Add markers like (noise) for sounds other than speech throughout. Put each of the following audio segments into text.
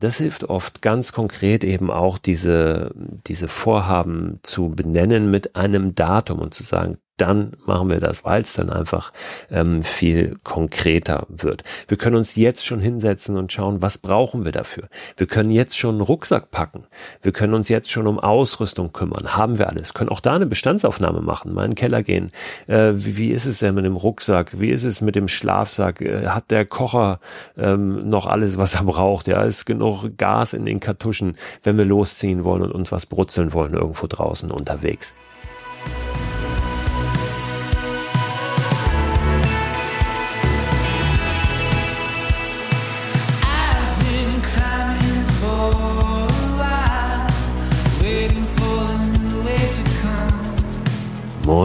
Das hilft oft ganz konkret eben auch diese, diese Vorhaben zu benennen mit einem Datum und zu sagen, dann machen wir das, weil es dann einfach ähm, viel konkreter wird. Wir können uns jetzt schon hinsetzen und schauen, was brauchen wir dafür. Wir können jetzt schon einen Rucksack packen. Wir können uns jetzt schon um Ausrüstung kümmern. Haben wir alles. Können auch da eine Bestandsaufnahme machen, mal in den Keller gehen. Äh, wie, wie ist es denn mit dem Rucksack? Wie ist es mit dem Schlafsack? Äh, hat der Kocher ähm, noch alles, was er braucht? Ja, ist genug Gas in den Kartuschen, wenn wir losziehen wollen und uns was brutzeln wollen irgendwo draußen unterwegs.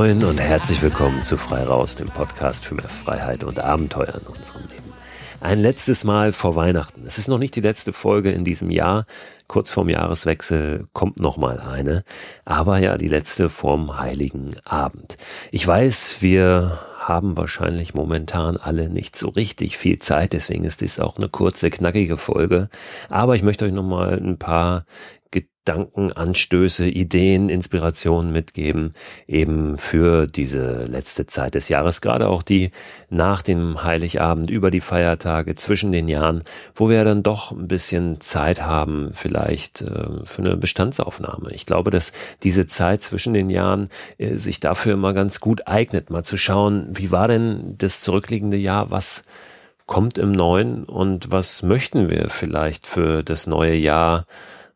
Moin und herzlich willkommen zu Frei Raus, dem Podcast für mehr Freiheit und Abenteuer in unserem Leben. Ein letztes Mal vor Weihnachten. Es ist noch nicht die letzte Folge in diesem Jahr. Kurz vorm Jahreswechsel kommt noch mal eine. Aber ja, die letzte vorm Heiligen Abend. Ich weiß, wir haben wahrscheinlich momentan alle nicht so richtig viel Zeit, deswegen ist dies auch eine kurze, knackige Folge. Aber ich möchte euch noch mal ein paar Gedanken, Anstöße, Ideen, Inspirationen mitgeben, eben für diese letzte Zeit des Jahres, gerade auch die nach dem Heiligabend, über die Feiertage, zwischen den Jahren, wo wir dann doch ein bisschen Zeit haben, vielleicht äh, für eine Bestandsaufnahme. Ich glaube, dass diese Zeit zwischen den Jahren äh, sich dafür immer ganz gut eignet, mal zu schauen, wie war denn das zurückliegende Jahr, was kommt im Neuen und was möchten wir vielleicht für das neue Jahr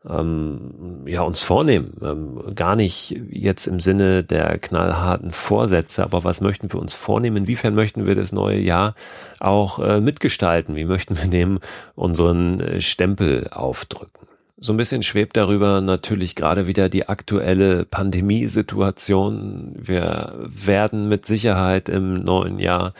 ähm, ja, uns vornehmen. Ähm, gar nicht jetzt im Sinne der knallharten Vorsätze, aber was möchten wir uns vornehmen? Inwiefern möchten wir das neue Jahr auch äh, mitgestalten? Wie möchten wir dem unseren äh, Stempel aufdrücken? So ein bisschen schwebt darüber natürlich gerade wieder die aktuelle Pandemiesituation. Wir werden mit Sicherheit im neuen Jahr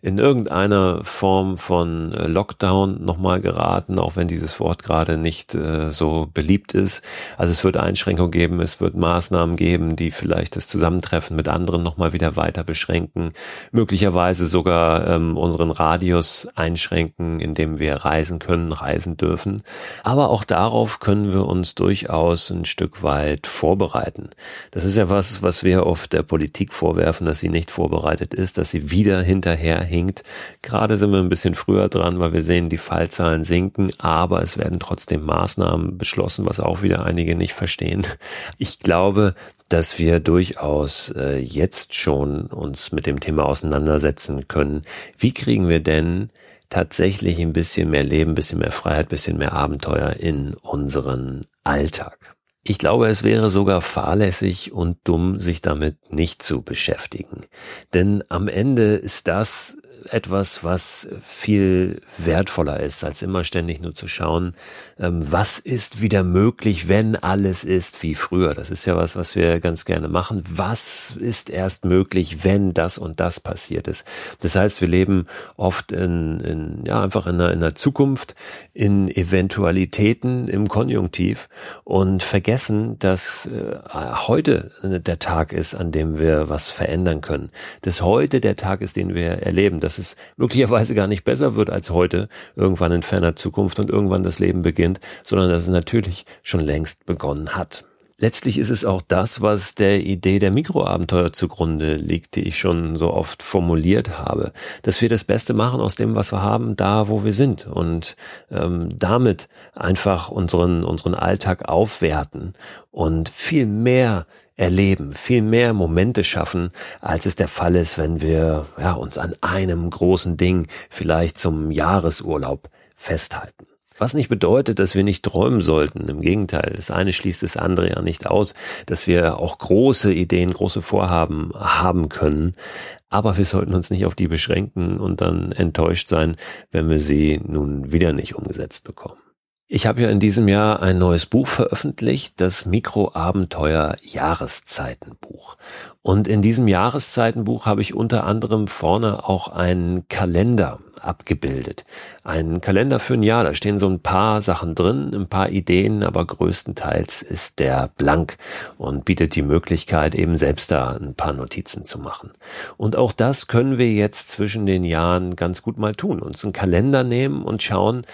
in irgendeiner Form von Lockdown nochmal geraten, auch wenn dieses Wort gerade nicht äh, so beliebt ist. Also es wird Einschränkungen geben, es wird Maßnahmen geben, die vielleicht das Zusammentreffen mit anderen nochmal wieder weiter beschränken, möglicherweise sogar ähm, unseren Radius einschränken, indem wir reisen können, reisen dürfen. Aber auch darauf können wir uns durchaus ein Stück weit vorbereiten. Das ist ja was, was wir oft der Politik vorwerfen, dass sie nicht vorbereitet ist, dass sie wieder hinterher hinkt. Gerade sind wir ein bisschen früher dran, weil wir sehen, die Fallzahlen sinken, aber es werden trotzdem Maßnahmen beschlossen, was auch wieder einige nicht verstehen. Ich glaube, dass wir durchaus äh, jetzt schon uns mit dem Thema auseinandersetzen können. Wie kriegen wir denn tatsächlich ein bisschen mehr Leben, ein bisschen mehr Freiheit, ein bisschen mehr Abenteuer in unseren Alltag? Ich glaube, es wäre sogar fahrlässig und dumm, sich damit nicht zu beschäftigen. Denn am Ende ist das etwas, was viel wertvoller ist, als immer ständig nur zu schauen, ähm, was ist wieder möglich, wenn alles ist wie früher. Das ist ja was, was wir ganz gerne machen. Was ist erst möglich, wenn das und das passiert ist? Das heißt, wir leben oft in, in ja, einfach in einer, in einer Zukunft, in Eventualitäten im Konjunktiv und vergessen, dass äh, heute der Tag ist, an dem wir was verändern können. Dass heute der Tag ist, den wir erleben es möglicherweise gar nicht besser wird als heute, irgendwann in ferner Zukunft und irgendwann das Leben beginnt, sondern dass es natürlich schon längst begonnen hat. Letztlich ist es auch das, was der Idee der Mikroabenteuer zugrunde liegt, die ich schon so oft formuliert habe, dass wir das Beste machen aus dem, was wir haben, da, wo wir sind und ähm, damit einfach unseren unseren Alltag aufwerten und viel mehr erleben, viel mehr Momente schaffen, als es der Fall ist, wenn wir ja, uns an einem großen Ding vielleicht zum Jahresurlaub festhalten. Was nicht bedeutet, dass wir nicht träumen sollten. Im Gegenteil, das eine schließt das andere ja nicht aus, dass wir auch große Ideen, große Vorhaben haben können. Aber wir sollten uns nicht auf die beschränken und dann enttäuscht sein, wenn wir sie nun wieder nicht umgesetzt bekommen. Ich habe ja in diesem Jahr ein neues Buch veröffentlicht, das Mikroabenteuer Jahreszeitenbuch. Und in diesem Jahreszeitenbuch habe ich unter anderem vorne auch einen Kalender abgebildet. Ein Kalender für ein Jahr, da stehen so ein paar Sachen drin, ein paar Ideen, aber größtenteils ist der blank und bietet die Möglichkeit, eben selbst da ein paar Notizen zu machen. Und auch das können wir jetzt zwischen den Jahren ganz gut mal tun, uns einen Kalender nehmen und schauen,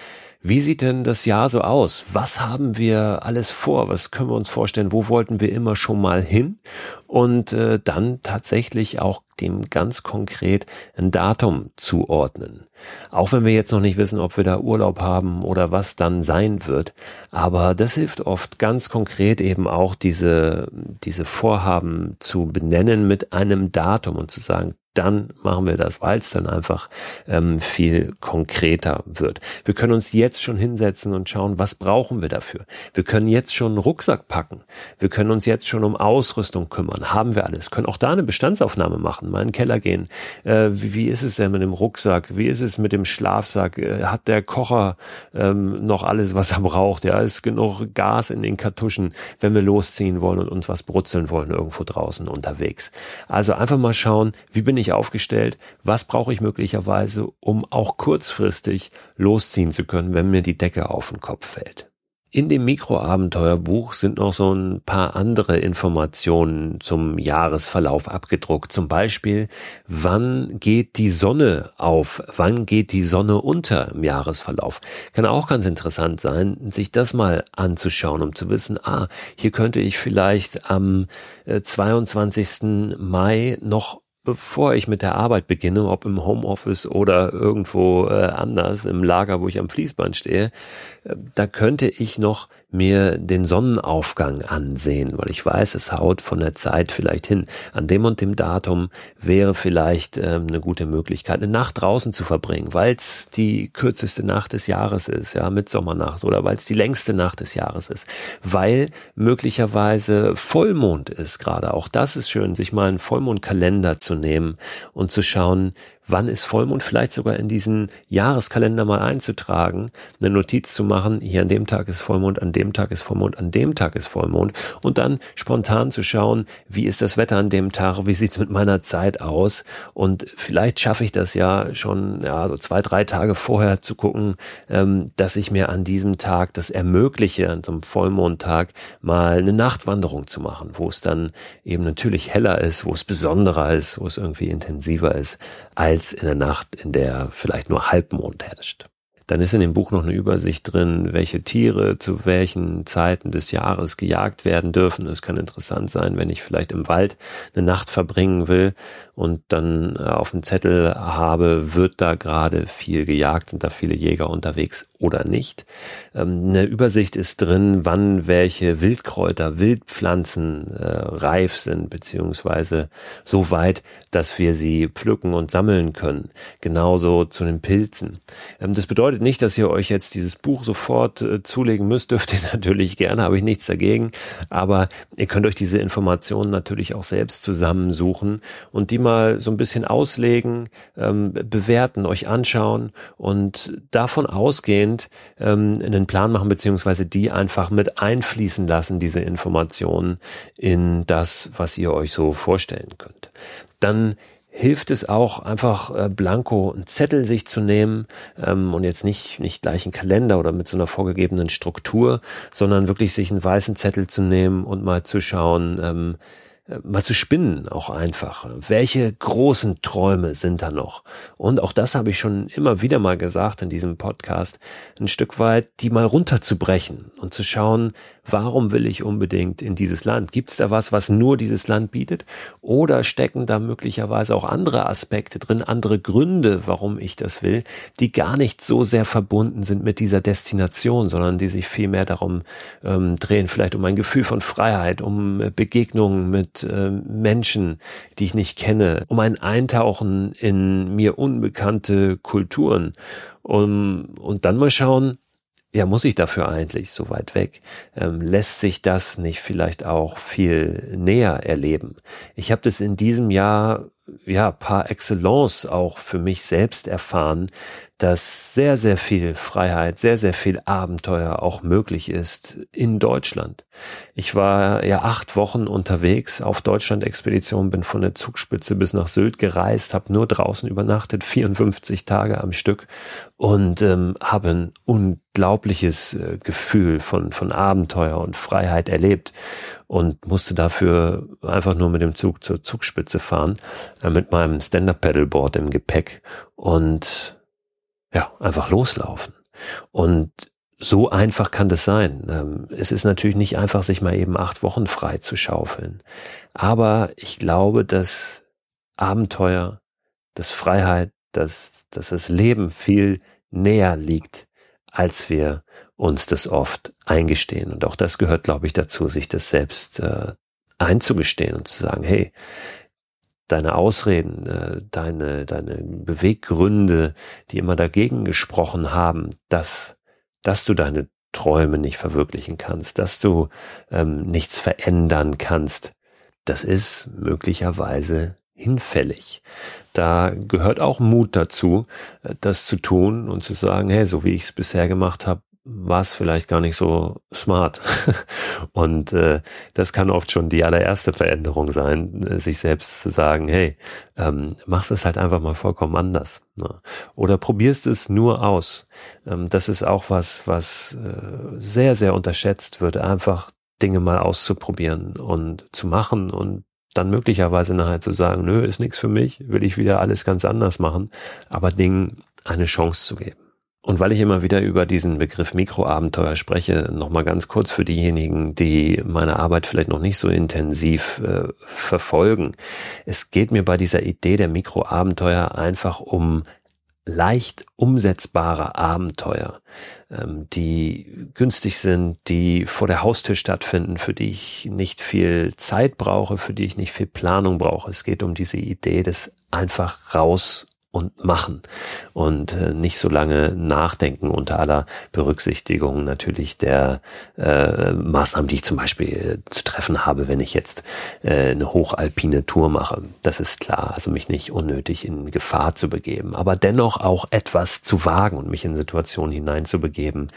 Wie sieht denn das Jahr so aus? Was haben wir alles vor? Was können wir uns vorstellen? Wo wollten wir immer schon mal hin? Und äh, dann tatsächlich auch dem ganz konkret ein Datum zuordnen. Auch wenn wir jetzt noch nicht wissen, ob wir da Urlaub haben oder was dann sein wird. Aber das hilft oft ganz konkret eben auch diese, diese Vorhaben zu benennen mit einem Datum und zu sagen, dann machen wir das, weil es dann einfach ähm, viel konkreter wird. Wir können uns jetzt schon hinsetzen und schauen, was brauchen wir dafür. Wir können jetzt schon einen Rucksack packen. Wir können uns jetzt schon um Ausrüstung kümmern. Haben wir alles. Können auch da eine Bestandsaufnahme machen, mal in den Keller gehen. Äh, wie, wie ist es denn mit dem Rucksack? Wie ist es mit dem Schlafsack? Äh, hat der Kocher ähm, noch alles, was er braucht? Ja, ist genug Gas in den Kartuschen, wenn wir losziehen wollen und uns was brutzeln wollen irgendwo draußen unterwegs. Also einfach mal schauen, wie bin ich ich aufgestellt? Was brauche ich möglicherweise, um auch kurzfristig losziehen zu können, wenn mir die Decke auf den Kopf fällt? In dem Mikroabenteuerbuch sind noch so ein paar andere Informationen zum Jahresverlauf abgedruckt. Zum Beispiel, wann geht die Sonne auf? Wann geht die Sonne unter im Jahresverlauf? Kann auch ganz interessant sein, sich das mal anzuschauen, um zu wissen, ah, hier könnte ich vielleicht am 22. Äh, Mai noch bevor ich mit der Arbeit beginne, ob im Homeoffice oder irgendwo äh, anders im Lager, wo ich am Fließband stehe, äh, da könnte ich noch mir den Sonnenaufgang ansehen, weil ich weiß, es haut von der Zeit vielleicht hin. An dem und dem Datum wäre vielleicht ähm, eine gute Möglichkeit, eine Nacht draußen zu verbringen, weil es die kürzeste Nacht des Jahres ist, ja, Mitsommernacht oder weil es die längste Nacht des Jahres ist, weil möglicherweise Vollmond ist gerade. Auch das ist schön, sich mal einen Vollmondkalender zu nehmen und zu schauen, wann ist Vollmond, vielleicht sogar in diesen Jahreskalender mal einzutragen, eine Notiz zu machen, hier an dem Tag ist Vollmond, an dem Tag ist Vollmond, an dem Tag ist Vollmond und dann spontan zu schauen, wie ist das Wetter an dem Tag, wie sieht's mit meiner Zeit aus? Und vielleicht schaffe ich das ja schon ja, so zwei, drei Tage vorher zu gucken, ähm, dass ich mir an diesem Tag das ermögliche, an so einem Vollmondtag mal eine Nachtwanderung zu machen, wo es dann eben natürlich heller ist, wo es besonderer ist, wo es irgendwie intensiver ist, als in der Nacht, in der vielleicht nur Halbmond herrscht. Dann ist in dem Buch noch eine Übersicht drin, welche Tiere zu welchen Zeiten des Jahres gejagt werden dürfen. Es kann interessant sein, wenn ich vielleicht im Wald eine Nacht verbringen will und dann äh, auf dem Zettel habe, wird da gerade viel gejagt, sind da viele Jäger unterwegs oder nicht. Ähm, eine Übersicht ist drin, wann welche Wildkräuter, Wildpflanzen äh, reif sind, beziehungsweise so weit, dass wir sie pflücken und sammeln können. Genauso zu den Pilzen. Ähm, das bedeutet, nicht, dass ihr euch jetzt dieses Buch sofort äh, zulegen müsst, (laughs) dürft ihr natürlich gerne, habe ich nichts dagegen. Aber ihr könnt euch diese Informationen natürlich auch selbst zusammensuchen und die mal so ein bisschen auslegen, ähm, bewerten, euch anschauen und davon ausgehend ähm, einen Plan machen, beziehungsweise die einfach mit einfließen lassen, diese Informationen in das, was ihr euch so vorstellen könnt. Dann hilft es auch einfach äh, blanko einen Zettel sich zu nehmen ähm, und jetzt nicht nicht gleich einen Kalender oder mit so einer vorgegebenen Struktur, sondern wirklich sich einen weißen Zettel zu nehmen und mal zu schauen, ähm, äh, mal zu spinnen auch einfach. Welche großen Träume sind da noch? Und auch das habe ich schon immer wieder mal gesagt in diesem Podcast, ein Stück weit die mal runterzubrechen und zu schauen, warum will ich unbedingt in dieses Land? Gibt es da was, was nur dieses Land bietet? Oder stecken da möglicherweise auch andere Aspekte drin, andere Gründe, warum ich das will, die gar nicht so sehr verbunden sind mit dieser Destination, sondern die sich viel mehr darum ähm, drehen, vielleicht um ein Gefühl von Freiheit, um äh, Begegnungen mit äh, Menschen, die ich nicht kenne, um ein Eintauchen in mir unbekannte Kulturen. Um, und dann mal schauen, ja, muss ich dafür eigentlich so weit weg? Ähm, lässt sich das nicht vielleicht auch viel näher erleben? Ich habe das in diesem Jahr ja par excellence auch für mich selbst erfahren, dass sehr, sehr viel Freiheit, sehr, sehr viel Abenteuer auch möglich ist in Deutschland. Ich war ja acht Wochen unterwegs auf Deutschland-Expedition, bin von der Zugspitze bis nach Sylt gereist, habe nur draußen übernachtet, 54 Tage am Stück und ähm, habe ein unglaubliches äh, Gefühl von, von Abenteuer und Freiheit erlebt und musste dafür einfach nur mit dem Zug zur Zugspitze fahren, äh, mit meinem Stand-Up-Pedalboard im Gepäck und ja, einfach loslaufen. Und so einfach kann das sein. Ähm, es ist natürlich nicht einfach, sich mal eben acht Wochen frei zu schaufeln. Aber ich glaube, dass Abenteuer, dass Freiheit, dass, dass das Leben viel näher liegt, als wir uns das oft eingestehen. Und auch das gehört, glaube ich, dazu, sich das selbst äh, einzugestehen und zu sagen, hey, deine Ausreden, äh, deine, deine Beweggründe, die immer dagegen gesprochen haben, dass, dass du deine Träume nicht verwirklichen kannst, dass du ähm, nichts verändern kannst, das ist möglicherweise hinfällig. Da gehört auch Mut dazu, äh, das zu tun und zu sagen, hey, so wie ich es bisher gemacht habe, war es vielleicht gar nicht so smart. (laughs) Und äh, das kann oft schon die allererste Veränderung sein, äh, sich selbst zu sagen, hey, ähm, machst es halt einfach mal vollkommen anders. Ne? Oder probierst es nur aus. Ähm, das ist auch was, was äh, sehr, sehr unterschätzt wird, einfach Dinge mal auszuprobieren und zu machen und dann möglicherweise nachher zu sagen, nö, ist nichts für mich, will ich wieder alles ganz anders machen, aber Dingen eine Chance zu geben. Und weil ich immer wieder über diesen Begriff Mikroabenteuer spreche, nochmal ganz kurz für diejenigen, die meine Arbeit vielleicht noch nicht so intensiv äh, verfolgen. Es geht mir bei dieser Idee der Mikroabenteuer einfach um leicht umsetzbare Abenteuer, ähm, die günstig sind, die vor der Haustür stattfinden, für die ich nicht viel Zeit brauche, für die ich nicht viel Planung brauche. Es geht um diese Idee des einfach raus und machen. Und äh, nicht so lange nachdenken unter aller Berücksichtigung natürlich der äh, Maßnahmen, die ich zum Beispiel äh, zu treffen habe, wenn ich jetzt äh, eine hochalpine Tour mache. Das ist klar, also mich nicht unnötig in Gefahr zu begeben, aber dennoch auch etwas zu wagen und mich in Situationen hineinzubegeben,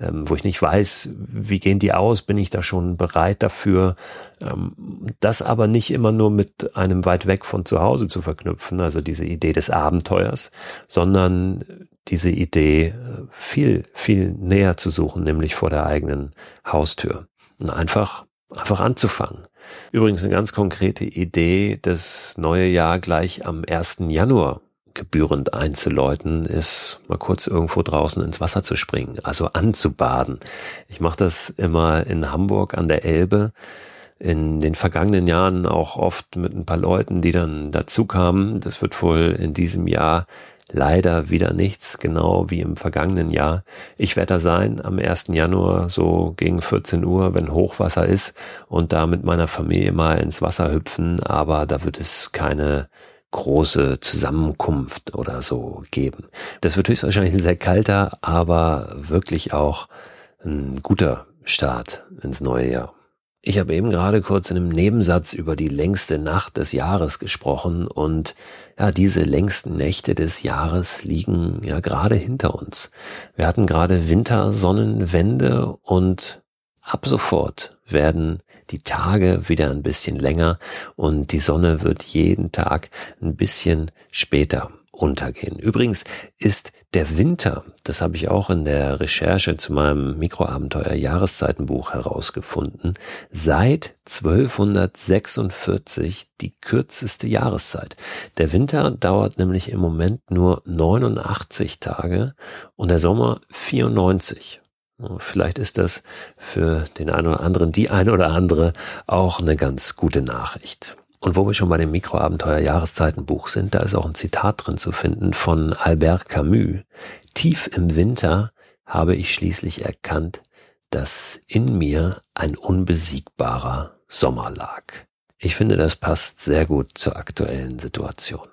ähm, wo ich nicht weiß, wie gehen die aus, bin ich da schon bereit dafür, ähm, das aber nicht immer nur mit einem weit weg von zu Hause zu verknüpfen, also diese Idee des Abenteuers, sondern diese Idee äh, viel, viel näher zu suchen, nämlich vor der eigenen Haustür. Und einfach, einfach anzufangen. Übrigens eine ganz konkrete Idee, das neue Jahr gleich am 1. Januar gebührend einzuläuten, ist mal kurz irgendwo draußen ins Wasser zu springen, also anzubaden. Ich mache das immer in Hamburg an der Elbe in den vergangenen Jahren auch oft mit ein paar Leuten, die dann dazu kamen. Das wird wohl in diesem Jahr leider wieder nichts, genau wie im vergangenen Jahr. Ich werde da sein am 1. Januar so gegen 14 Uhr, wenn Hochwasser ist und da mit meiner Familie mal ins Wasser hüpfen, aber da wird es keine große Zusammenkunft oder so geben. Das wird höchstwahrscheinlich ein sehr kalter, aber wirklich auch ein guter Start ins neue Jahr. Ich habe eben gerade kurz in einem Nebensatz über die längste Nacht des Jahres gesprochen und ja, diese längsten Nächte des Jahres liegen ja gerade hinter uns. Wir hatten gerade Wintersonnenwende und ab sofort werden die Tage wieder ein bisschen länger und die Sonne wird jeden Tag ein bisschen später untergehen. Übrigens ist der Winter, das habe ich auch in der Recherche zu meinem Mikroabenteuer Jahreszeitenbuch herausgefunden, seit 1246 die kürzeste Jahreszeit. Der Winter dauert nämlich im Moment nur 89 Tage und der Sommer 94. Vielleicht ist das für den einen oder anderen, die eine oder andere auch eine ganz gute Nachricht. Und wo wir schon bei dem Mikroabenteuer Jahreszeitenbuch sind, da ist auch ein Zitat drin zu finden von Albert Camus. Tief im Winter habe ich schließlich erkannt, dass in mir ein unbesiegbarer Sommer lag. Ich finde, das passt sehr gut zur aktuellen Situation.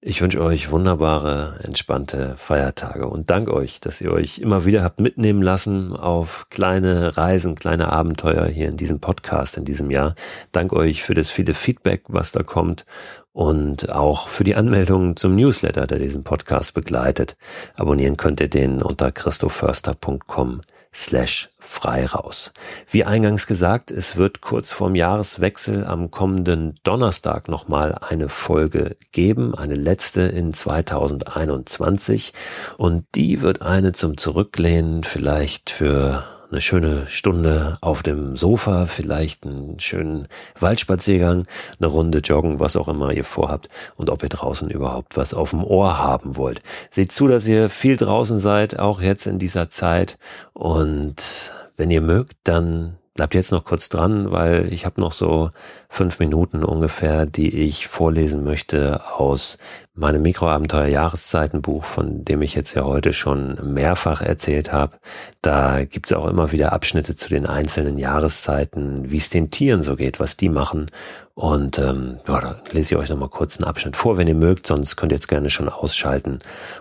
Ich wünsche euch wunderbare, entspannte Feiertage und dank euch, dass ihr euch immer wieder habt mitnehmen lassen auf kleine Reisen, kleine Abenteuer hier in diesem Podcast in diesem Jahr. Dank euch für das viele Feedback, was da kommt und auch für die Anmeldungen zum Newsletter, der diesen Podcast begleitet. Abonnieren könnt ihr den unter christoförster.com slash frei raus. Wie eingangs gesagt, es wird kurz vorm Jahreswechsel am kommenden Donnerstag nochmal eine Folge geben, eine letzte in 2021 und die wird eine zum Zurücklehnen vielleicht für eine schöne Stunde auf dem Sofa, vielleicht einen schönen Waldspaziergang, eine Runde joggen, was auch immer ihr vorhabt und ob ihr draußen überhaupt was auf dem Ohr haben wollt. Seht zu, dass ihr viel draußen seid, auch jetzt in dieser Zeit und wenn ihr mögt, dann Bleibt jetzt noch kurz dran, weil ich habe noch so fünf Minuten ungefähr, die ich vorlesen möchte aus meinem Mikroabenteuer Jahreszeitenbuch, von dem ich jetzt ja heute schon mehrfach erzählt habe. Da gibt es auch immer wieder Abschnitte zu den einzelnen Jahreszeiten, wie es den Tieren so geht, was die machen. Und ähm, ja, da lese ich euch nochmal kurz einen Abschnitt vor, wenn ihr mögt, sonst könnt ihr jetzt gerne schon ausschalten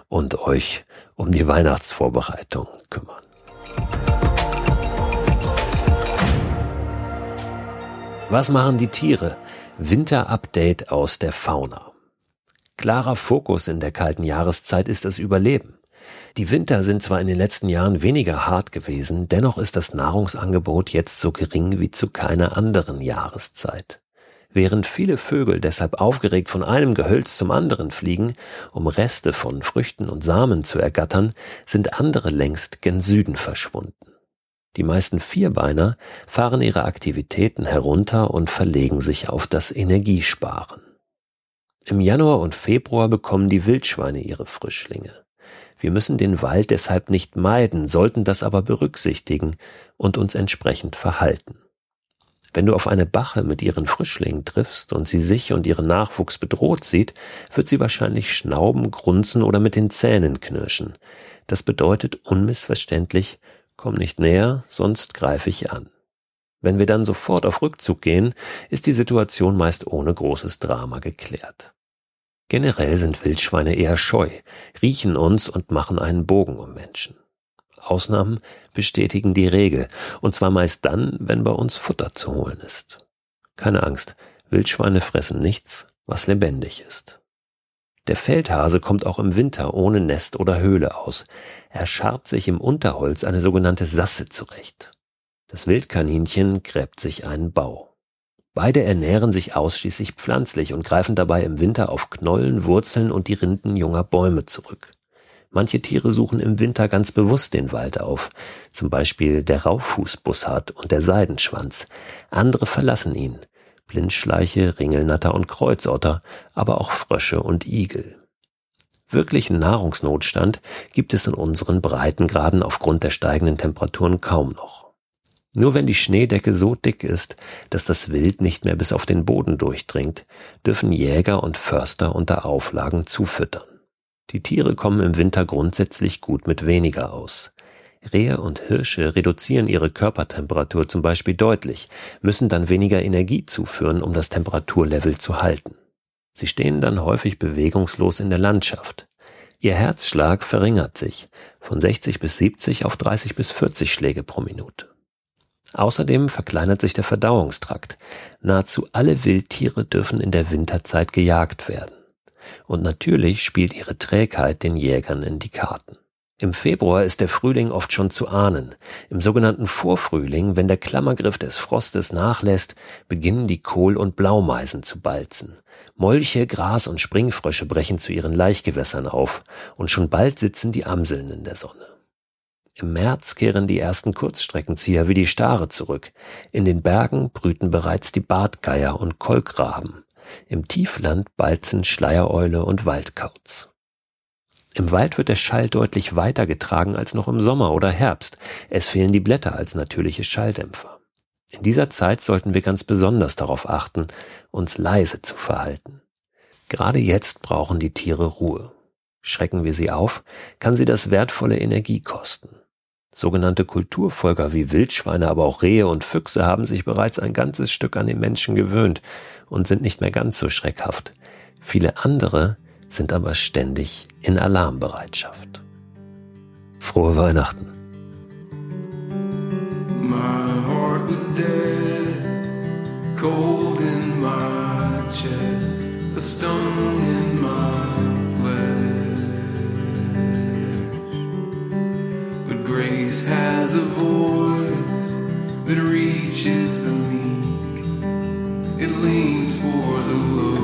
und euch um die Weihnachtsvorbereitung kümmern. Was machen die Tiere? Winterupdate aus der Fauna. Klarer Fokus in der kalten Jahreszeit ist das Überleben. Die Winter sind zwar in den letzten Jahren weniger hart gewesen, dennoch ist das Nahrungsangebot jetzt so gering wie zu keiner anderen Jahreszeit. Während viele Vögel deshalb aufgeregt von einem Gehölz zum anderen fliegen, um Reste von Früchten und Samen zu ergattern, sind andere längst gen Süden verschwunden. Die meisten Vierbeiner fahren ihre Aktivitäten herunter und verlegen sich auf das Energiesparen. Im Januar und Februar bekommen die Wildschweine ihre Frischlinge. Wir müssen den Wald deshalb nicht meiden, sollten das aber berücksichtigen und uns entsprechend verhalten. Wenn du auf eine Bache mit ihren Frischlingen triffst und sie sich und ihren Nachwuchs bedroht sieht, wird sie wahrscheinlich schnauben, grunzen oder mit den Zähnen knirschen. Das bedeutet unmissverständlich, Komm nicht näher, sonst greife ich an. Wenn wir dann sofort auf Rückzug gehen, ist die Situation meist ohne großes Drama geklärt. Generell sind Wildschweine eher scheu, riechen uns und machen einen Bogen um Menschen. Ausnahmen bestätigen die Regel, und zwar meist dann, wenn bei uns Futter zu holen ist. Keine Angst, Wildschweine fressen nichts, was lebendig ist. Der Feldhase kommt auch im Winter ohne Nest oder Höhle aus. Er scharrt sich im Unterholz eine sogenannte Sasse zurecht. Das Wildkaninchen gräbt sich einen Bau. Beide ernähren sich ausschließlich pflanzlich und greifen dabei im Winter auf Knollen, Wurzeln und die Rinden junger Bäume zurück. Manche Tiere suchen im Winter ganz bewusst den Wald auf, zum Beispiel der Rauchfußbussard und der Seidenschwanz. Andere verlassen ihn. Blindschleiche, Ringelnatter und Kreuzotter, aber auch Frösche und Igel. Wirklichen Nahrungsnotstand gibt es in unseren Breitengraden aufgrund der steigenden Temperaturen kaum noch. Nur wenn die Schneedecke so dick ist, dass das Wild nicht mehr bis auf den Boden durchdringt, dürfen Jäger und Förster unter Auflagen zufüttern. Die Tiere kommen im Winter grundsätzlich gut mit weniger aus. Rehe und Hirsche reduzieren ihre Körpertemperatur zum Beispiel deutlich, müssen dann weniger Energie zuführen, um das Temperaturlevel zu halten. Sie stehen dann häufig bewegungslos in der Landschaft. Ihr Herzschlag verringert sich von 60 bis 70 auf 30 bis 40 Schläge pro Minute. Außerdem verkleinert sich der Verdauungstrakt. Nahezu alle Wildtiere dürfen in der Winterzeit gejagt werden. Und natürlich spielt ihre Trägheit den Jägern in die Karten. Im Februar ist der Frühling oft schon zu ahnen. Im sogenannten Vorfrühling, wenn der Klammergriff des Frostes nachlässt, beginnen die Kohl- und Blaumeisen zu balzen. Molche, Gras und Springfrösche brechen zu ihren Laichgewässern auf und schon bald sitzen die Amseln in der Sonne. Im März kehren die ersten Kurzstreckenzieher wie die Stare zurück. In den Bergen brüten bereits die Bartgeier und Kolkraben. Im Tiefland balzen Schleiereule und Waldkauz. Im Wald wird der Schall deutlich weiter getragen als noch im Sommer oder Herbst. Es fehlen die Blätter als natürliche Schalldämpfer. In dieser Zeit sollten wir ganz besonders darauf achten, uns leise zu verhalten. Gerade jetzt brauchen die Tiere Ruhe. Schrecken wir sie auf, kann sie das wertvolle Energie kosten. Sogenannte Kulturfolger wie Wildschweine, aber auch Rehe und Füchse haben sich bereits ein ganzes Stück an den Menschen gewöhnt und sind nicht mehr ganz so schreckhaft. Viele andere sind aber ständig in Alarmbereitschaft. Frohe Weihnachten. My heart was dead, cold in my chest, a stone in my flesh. But grace has a voice that reaches the meek, it leans for the low.